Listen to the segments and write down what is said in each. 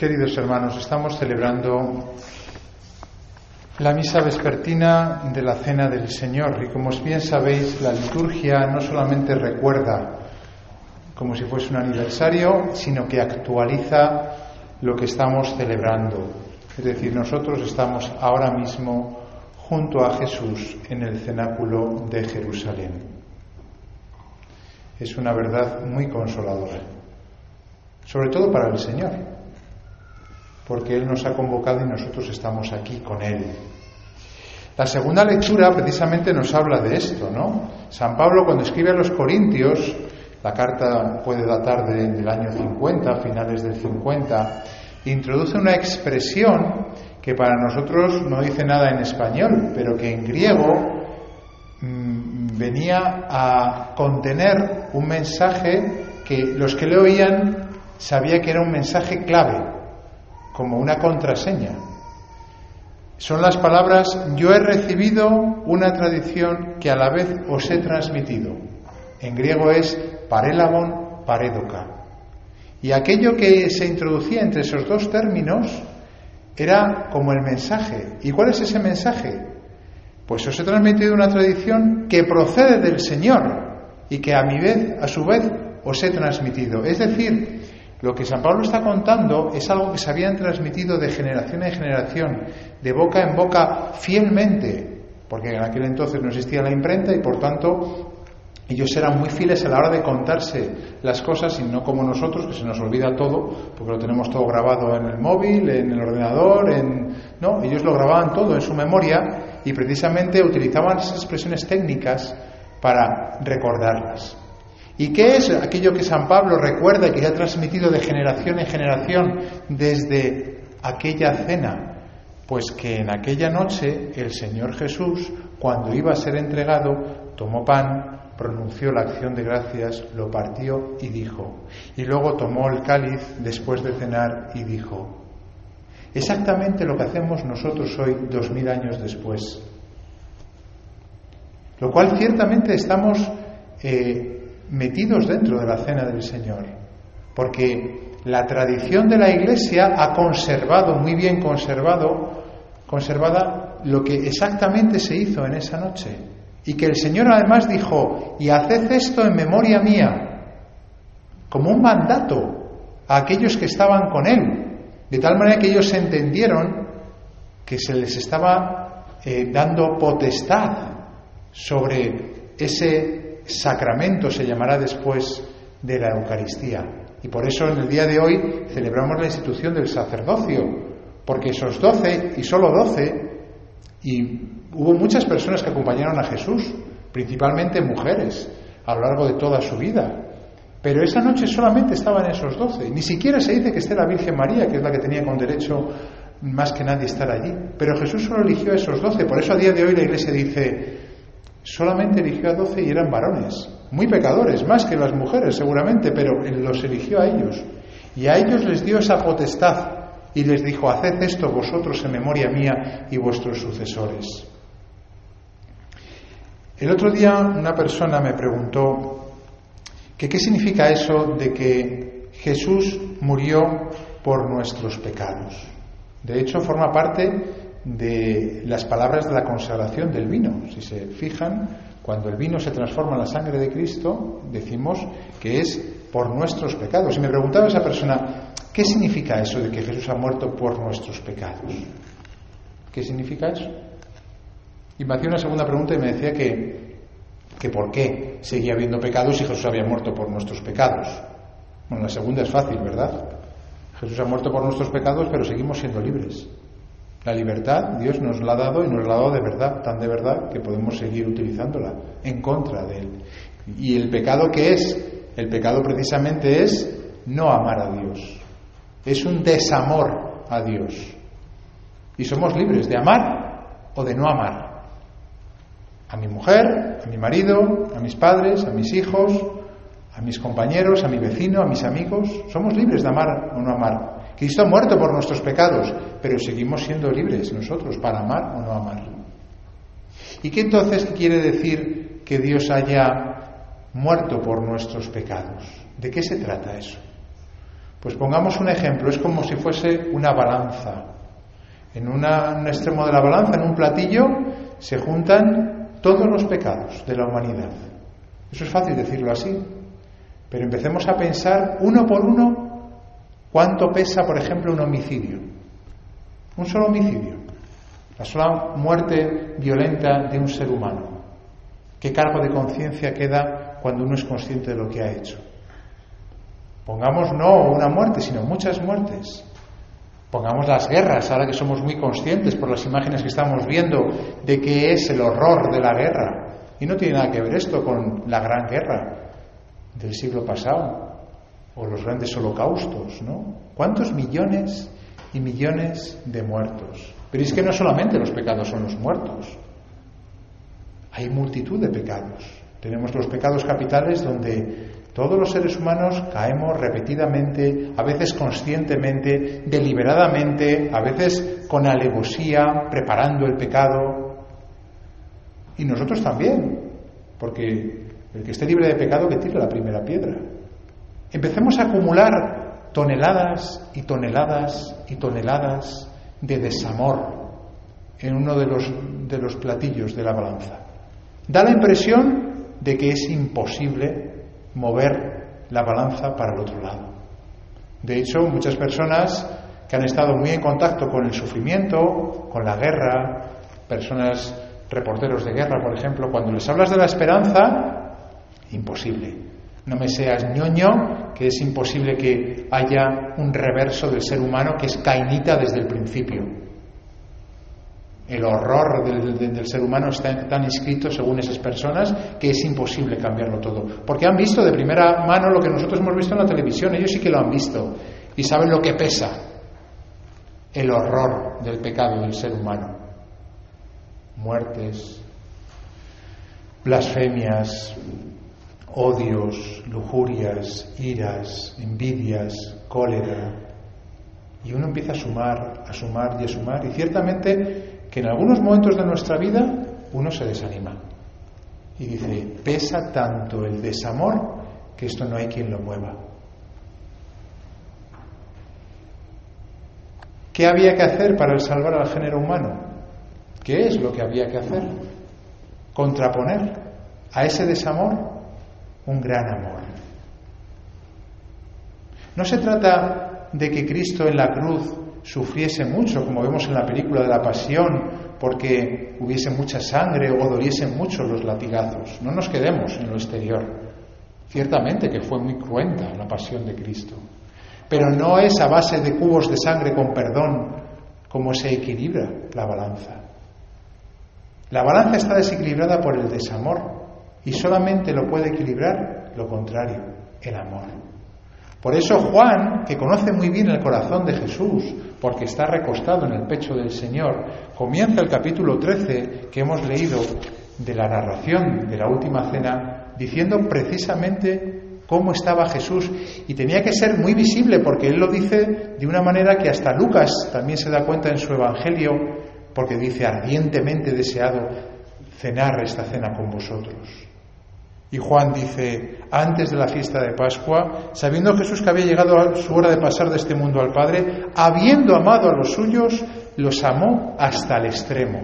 Queridos hermanos, estamos celebrando la misa vespertina de la Cena del Señor y como bien sabéis, la liturgia no solamente recuerda como si fuese un aniversario, sino que actualiza lo que estamos celebrando. Es decir, nosotros estamos ahora mismo junto a Jesús en el cenáculo de Jerusalén. Es una verdad muy consoladora, sobre todo para el Señor, porque Él nos ha convocado y nosotros estamos aquí con Él. La segunda lectura precisamente nos habla de esto, ¿no? San Pablo cuando escribe a los Corintios, la carta puede datar del año 50, finales del 50, introduce una expresión que para nosotros no dice nada en español, pero que en griego mmm, venía a contener un mensaje que los que le oían sabía que era un mensaje clave, como una contraseña. Son las palabras, yo he recibido una tradición que a la vez os he transmitido. En griego es parelabon paredoka. Y aquello que se introducía entre esos dos términos era como el mensaje. ¿Y cuál es ese mensaje? Pues os he transmitido una tradición que procede del Señor y que a mi vez, a su vez, os he transmitido. Es decir, lo que San Pablo está contando es algo que se habían transmitido de generación en generación, de boca en boca, fielmente, porque en aquel entonces no existía la imprenta y por tanto ellos eran muy fieles a la hora de contarse las cosas y no como nosotros, que se nos olvida todo, porque lo tenemos todo grabado en el móvil, en el ordenador, en... No, ellos lo grababan todo en su memoria y precisamente utilizaban esas expresiones técnicas para recordarlas. ¿Y qué es aquello que San Pablo recuerda y que ha transmitido de generación en generación desde aquella cena? Pues que en aquella noche el Señor Jesús, cuando iba a ser entregado, tomó pan, pronunció la acción de gracias, lo partió y dijo. Y luego tomó el cáliz después de cenar y dijo. Exactamente lo que hacemos nosotros hoy, dos mil años después. Lo cual ciertamente estamos eh, metidos dentro de la cena del Señor, porque la tradición de la Iglesia ha conservado, muy bien conservado, conservada lo que exactamente se hizo en esa noche. Y que el Señor además dijo, y haced esto en memoria mía, como un mandato a aquellos que estaban con Él, de tal manera que ellos entendieron que se les estaba eh, dando potestad sobre ese sacramento, se llamará después de la Eucaristía. Y por eso en el día de hoy celebramos la institución del sacerdocio, porque esos doce, y solo doce, y hubo muchas personas que acompañaron a Jesús, principalmente mujeres, a lo largo de toda su vida. Pero esa noche solamente estaban esos doce. Ni siquiera se dice que esté la Virgen María, que es la que tenía con derecho más que nadie estar allí. Pero Jesús solo eligió a esos doce. Por eso a día de hoy la Iglesia dice, solamente eligió a doce y eran varones. Muy pecadores, más que las mujeres seguramente, pero los eligió a ellos. Y a ellos les dio esa potestad y les dijo, haced esto vosotros en memoria mía y vuestros sucesores. El otro día una persona me preguntó qué significa eso de que Jesús murió por nuestros pecados. De hecho, forma parte de las palabras de la consagración del vino. Si se fijan, cuando el vino se transforma en la sangre de Cristo, decimos que es por nuestros pecados. Y me preguntaba esa persona, ¿qué significa eso de que Jesús ha muerto por nuestros pecados? ¿Qué significa eso? Y me hacía una segunda pregunta y me decía que, que por qué seguía habiendo pecados si Jesús había muerto por nuestros pecados. Bueno, la segunda es fácil, ¿verdad? Jesús ha muerto por nuestros pecados, pero seguimos siendo libres. La libertad Dios nos la ha dado y nos la ha dado de verdad, tan de verdad que podemos seguir utilizándola en contra de Él. ¿Y el pecado qué es? El pecado precisamente es no amar a Dios. Es un desamor a Dios. Y somos libres de amar o de no amar a mi mujer, a mi marido, a mis padres, a mis hijos, a mis compañeros, a mi vecino, a mis amigos. Somos libres de amar o no amar. Cristo ha muerto por nuestros pecados, pero seguimos siendo libres nosotros para amar o no amar. ¿Y qué entonces quiere decir que Dios haya muerto por nuestros pecados? ¿De qué se trata eso? Pues pongamos un ejemplo, es como si fuese una balanza. En un extremo de la balanza, en un platillo, se juntan todos los pecados de la humanidad. Eso es fácil decirlo así, pero empecemos a pensar uno por uno cuánto pesa, por ejemplo, un homicidio. Un solo homicidio. La sola muerte violenta de un ser humano. ¿Qué cargo de conciencia queda cuando uno es consciente de lo que ha hecho? Pongamos no una muerte, sino muchas muertes. Pongamos las guerras, ahora que somos muy conscientes por las imágenes que estamos viendo de qué es el horror de la guerra. Y no tiene nada que ver esto con la gran guerra del siglo pasado o los grandes holocaustos, ¿no? ¿Cuántos millones y millones de muertos? Pero es que no solamente los pecados son los muertos, hay multitud de pecados. Tenemos los pecados capitales donde todos los seres humanos caemos repetidamente, a veces conscientemente, deliberadamente, a veces con alevosía, preparando el pecado. Y nosotros también, porque el que esté libre de pecado que tire la primera piedra. Empecemos a acumular toneladas y toneladas y toneladas de desamor en uno de los, de los platillos de la balanza. Da la impresión de que es imposible mover la balanza para el otro lado. De hecho, muchas personas que han estado muy en contacto con el sufrimiento, con la guerra, personas reporteros de guerra, por ejemplo, cuando les hablas de la esperanza, imposible. No me seas ñoño, que es imposible que haya un reverso del ser humano que es cainita desde el principio. El horror del, ser humano está tan inscrito según esas personas que es imposible cambiarlo todo. Porque han visto de primera mano lo que nosotros hemos visto en la televisión, ellos sí que lo han visto y saben lo que pesa el horror del pecado del ser humano. Muertes, blasfemias, odios, lujurias, iras, envidias, cólera. Y uno empieza a sumar, a sumar y a sumar. Y ciertamente que en algunos momentos de nuestra vida uno se desanima y dice, pesa tanto el desamor que esto no hay quien lo mueva. ¿Qué había que hacer para salvar al género humano? ¿Qué es lo que había que hacer? Contraponer a ese desamor un gran amor. No se trata de que Cristo en la cruz sufriese mucho, como vemos en la película de la Pasión, porque hubiese mucha sangre o doliesen mucho los latigazos. No nos quedemos en lo exterior. Ciertamente que fue muy cruenta la pasión de Cristo, pero no es a base de cubos de sangre con perdón como se equilibra la balanza. La balanza está desequilibrada por el desamor y solamente lo puede equilibrar lo contrario, el amor. Por eso Juan, que conoce muy bien el corazón de Jesús, porque está recostado en el pecho del Señor, comienza el capítulo 13 que hemos leído de la narración de la última cena, diciendo precisamente cómo estaba Jesús. Y tenía que ser muy visible porque él lo dice de una manera que hasta Lucas también se da cuenta en su Evangelio, porque dice ardientemente deseado cenar esta cena con vosotros. Y Juan dice, antes de la fiesta de Pascua, sabiendo Jesús que había llegado su hora de pasar de este mundo al Padre, habiendo amado a los suyos, los amó hasta el extremo.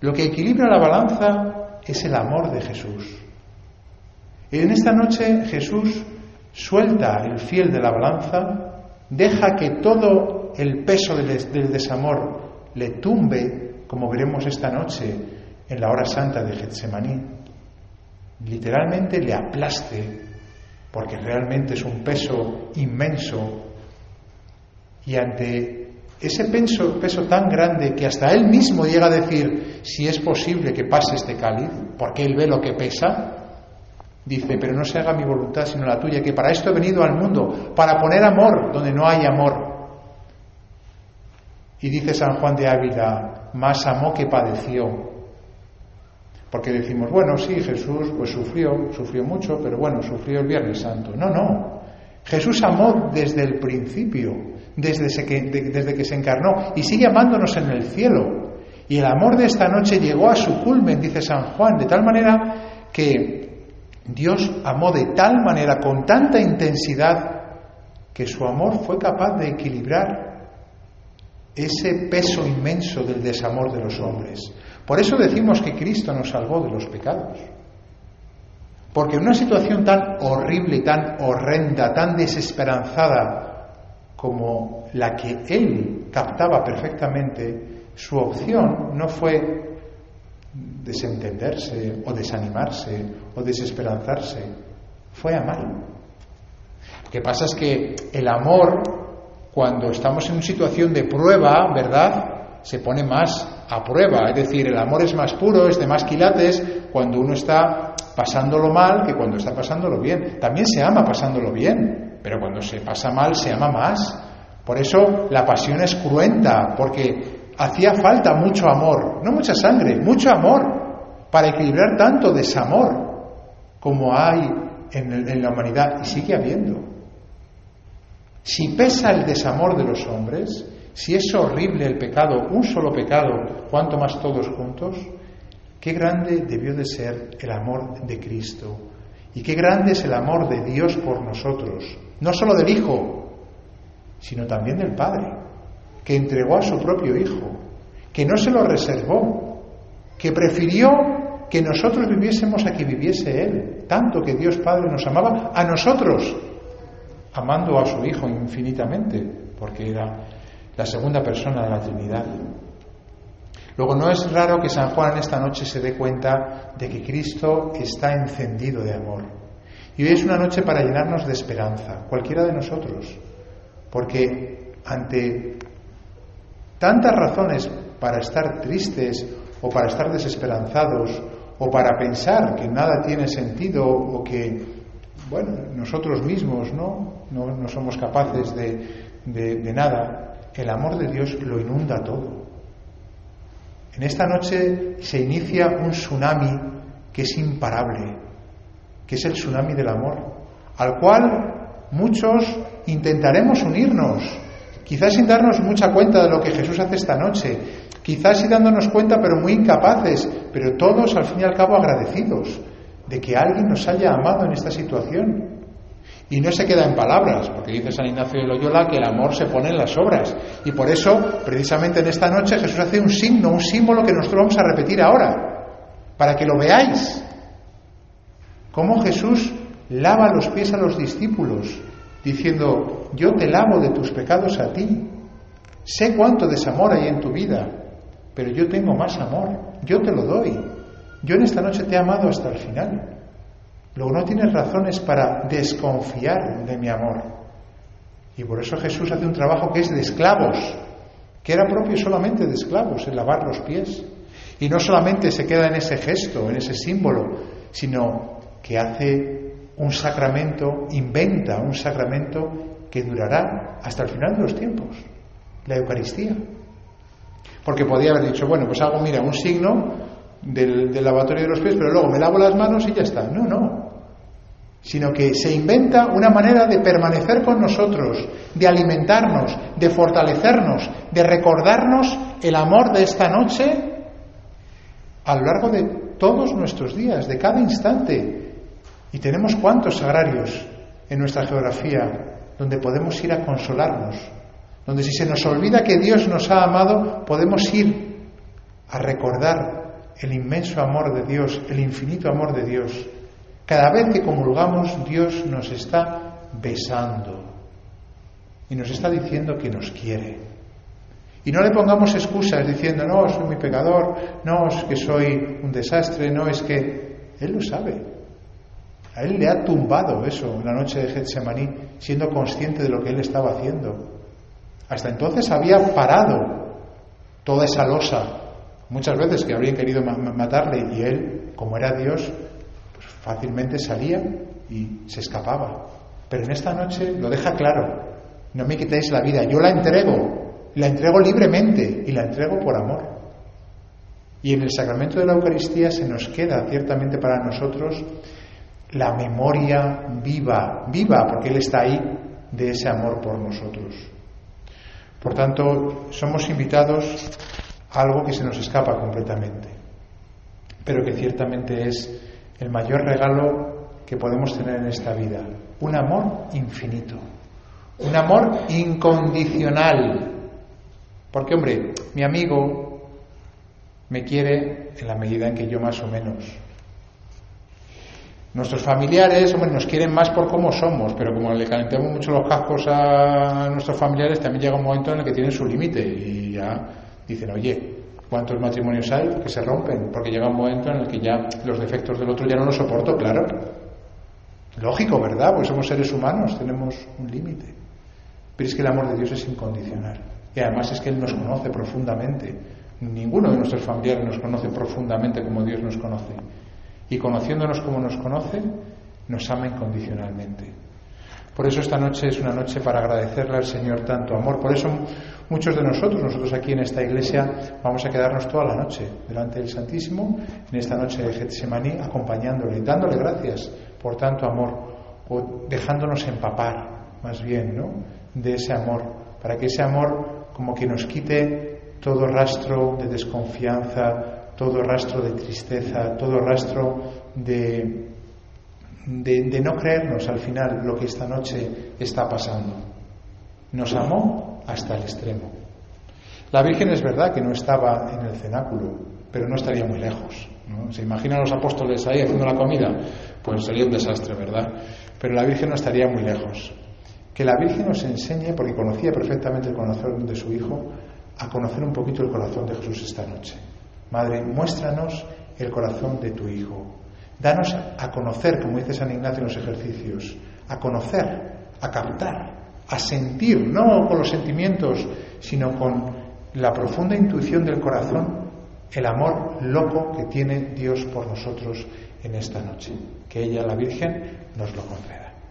Lo que equilibra la balanza es el amor de Jesús. Y en esta noche Jesús suelta el fiel de la balanza, deja que todo el peso del desamor le tumbe, como veremos esta noche, en la hora santa de Getsemaní, literalmente le aplaste, porque realmente es un peso inmenso, y ante ese peso, peso tan grande que hasta él mismo llega a decir si es posible que pase este cáliz, porque él ve lo que pesa, dice, pero no se haga mi voluntad sino la tuya, que para esto he venido al mundo, para poner amor donde no hay amor. Y dice San Juan de Ávila, más amó que padeció, porque decimos, bueno, sí, Jesús pues sufrió, sufrió mucho, pero bueno, sufrió el Viernes Santo. No, no. Jesús amó desde el principio, desde que, desde que se encarnó, y sigue amándonos en el cielo. Y el amor de esta noche llegó a su culmen, dice San Juan, de tal manera que Dios amó de tal manera, con tanta intensidad, que su amor fue capaz de equilibrar ese peso inmenso del desamor de los hombres. Por eso decimos que Cristo nos salvó de los pecados. Porque en una situación tan horrible tan horrenda, tan desesperanzada como la que Él captaba perfectamente, su opción no fue desentenderse o desanimarse o desesperanzarse, fue amar. Lo que pasa es que el amor, cuando estamos en una situación de prueba, ¿verdad? Se pone más a prueba, es decir, el amor es más puro, es de más quilates cuando uno está pasándolo mal que cuando está pasándolo bien. También se ama pasándolo bien, pero cuando se pasa mal se ama más. Por eso la pasión es cruenta, porque hacía falta mucho amor, no mucha sangre, mucho amor, para equilibrar tanto desamor como hay en, en la humanidad y sigue habiendo. Si pesa el desamor de los hombres, si es horrible el pecado, un solo pecado, cuanto más todos juntos, qué grande debió de ser el amor de Cristo. Y qué grande es el amor de Dios por nosotros, no solo del Hijo, sino también del Padre, que entregó a su propio Hijo, que no se lo reservó, que prefirió que nosotros viviésemos a que viviese Él, tanto que Dios Padre nos amaba a nosotros, amando a su Hijo infinitamente, porque era la segunda persona de la Trinidad. Luego no es raro que San Juan esta noche se dé cuenta de que Cristo está encendido de amor. Y hoy es una noche para llenarnos de esperanza, cualquiera de nosotros, porque ante tantas razones para estar tristes o para estar desesperanzados o para pensar que nada tiene sentido o que, bueno, nosotros mismos no, no, somos capaces de, de nada, el amor de Dios lo inunda todo. En esta noche se inicia un tsunami que es imparable, que es el tsunami del amor, al cual muchos intentaremos unirnos, quizás sin darnos mucha cuenta de lo que Jesús hace esta noche, quizás sin dándonos cuenta pero muy incapaces, pero todos al fin y al cabo agradecidos de que alguien nos haya amado en esta situación, y no se queda en palabras, porque dice San Ignacio de Loyola que el amor se pone en las obras. Y por eso, precisamente en esta noche, Jesús hace un signo, un símbolo que nosotros vamos a repetir ahora, para que lo veáis. Cómo Jesús lava los pies a los discípulos, diciendo, yo te lavo de tus pecados a ti. Sé cuánto desamor hay en tu vida, pero yo tengo más amor, yo te lo doy. Yo en esta noche te he amado hasta el final. Luego no tienes razones para desconfiar de mi amor. Y por eso Jesús hace un trabajo que es de esclavos, que era propio solamente de esclavos, el lavar los pies. Y no solamente se queda en ese gesto, en ese símbolo, sino que hace un sacramento, inventa un sacramento que durará hasta el final de los tiempos, la Eucaristía. Porque podía haber dicho, bueno, pues hago, mira, un signo del, lavatorio de los pies, pero luego me lavo las manos y ya está. No, no sino que se inventa una manera de permanecer con nosotros, de alimentarnos, de fortalecernos, de recordarnos el amor de esta noche a lo largo de todos nuestros días, de cada instante. Y tenemos cuantos sagrarios en nuestra geografía donde podemos ir a consolarnos, donde si se nos olvida que Dios nos ha amado, podemos ir a recordar el inmenso amor de Dios, el infinito amor de Dios cada vez que comulgamos, Dios nos está besando y nos está diciendo que nos quiere. Y no le pongamos excusas diciendo, no, soy muy pecador, no, es que soy un desastre, no, es que Él lo sabe. A Él le ha tumbado eso en la noche de Getsemaní, siendo consciente de lo que Él estaba haciendo. Hasta entonces había parado toda esa losa, muchas veces que habrían querido matarle, y Él, como era Dios, fácilmente salía y se escapaba. Pero en esta noche lo deja claro, no me quitéis la vida, yo la entrego, la entrego libremente y la entrego por amor. Y en el sacramento de la Eucaristía se nos queda ciertamente para nosotros la memoria viva, viva, porque Él está ahí, de ese amor por nosotros. Por tanto, somos invitados algo que se nos escapa completamente, pero que ciertamente es el mayor regalo que podemos tener en esta vida. Un amor infinito. Un amor incondicional. Porque, hombre, mi amigo me quiere en la medida en que yo más o menos. Nuestros familiares, hombre, nos quieren más por cómo somos, pero como le calentemos mucho los cascos a nuestros familiares, también llega un momento en el que tienen su límite y ya dicen, oye, ¿cuántos matrimonios hay que se rompen? Porque llega un momento en el que ya los defectos del otro ya no los soporto, claro. Lógico, ¿verdad? Porque somos seres humanos, tenemos un límite. Pero es que el amor de Dios es incondicional. Y además es que Él nos conoce profundamente. Ninguno de nuestros familiares nos conoce profundamente como Dios nos conoce. Y conociéndonos como nos conoce, nos ama incondicionalmente. Por eso esta noche es una noche para agradecerle al Señor tanto amor. Por eso muchos de nosotros, nosotros aquí en esta iglesia, vamos a quedarnos toda la noche delante del Santísimo, en esta noche de Getsemaní, acompañándole, dándole gracias por tanto amor, o dejándonos empapar, más bien, ¿no? De ese amor, para que ese amor como que nos quite todo rastro de desconfianza, todo rastro de tristeza, todo rastro de, de, no creernos al final lo que esta noche está pasando. Nos amó hasta el extremo. La Virgen es verdad que no estaba en el cenáculo, pero no estaría muy lejos. ¿Se imaginan los apóstoles ahí haciendo la comida? Pues sería un desastre, ¿verdad? Pero la Virgen no estaría muy lejos. Que la Virgen nos enseñe, porque conocía perfectamente el corazón de su Hijo, a conocer un poquito el corazón de Jesús esta noche. Madre, muéstranos el corazón de tu Hijo. Danos a conocer, como dice San Ignacio en los ejercicios, a conocer, a captar, a sentir, no con los sentimientos, sino con la profunda intuición del corazón, el amor loco que tiene Dios por nosotros en esta noche. Que ella, la Virgen, nos lo conceda.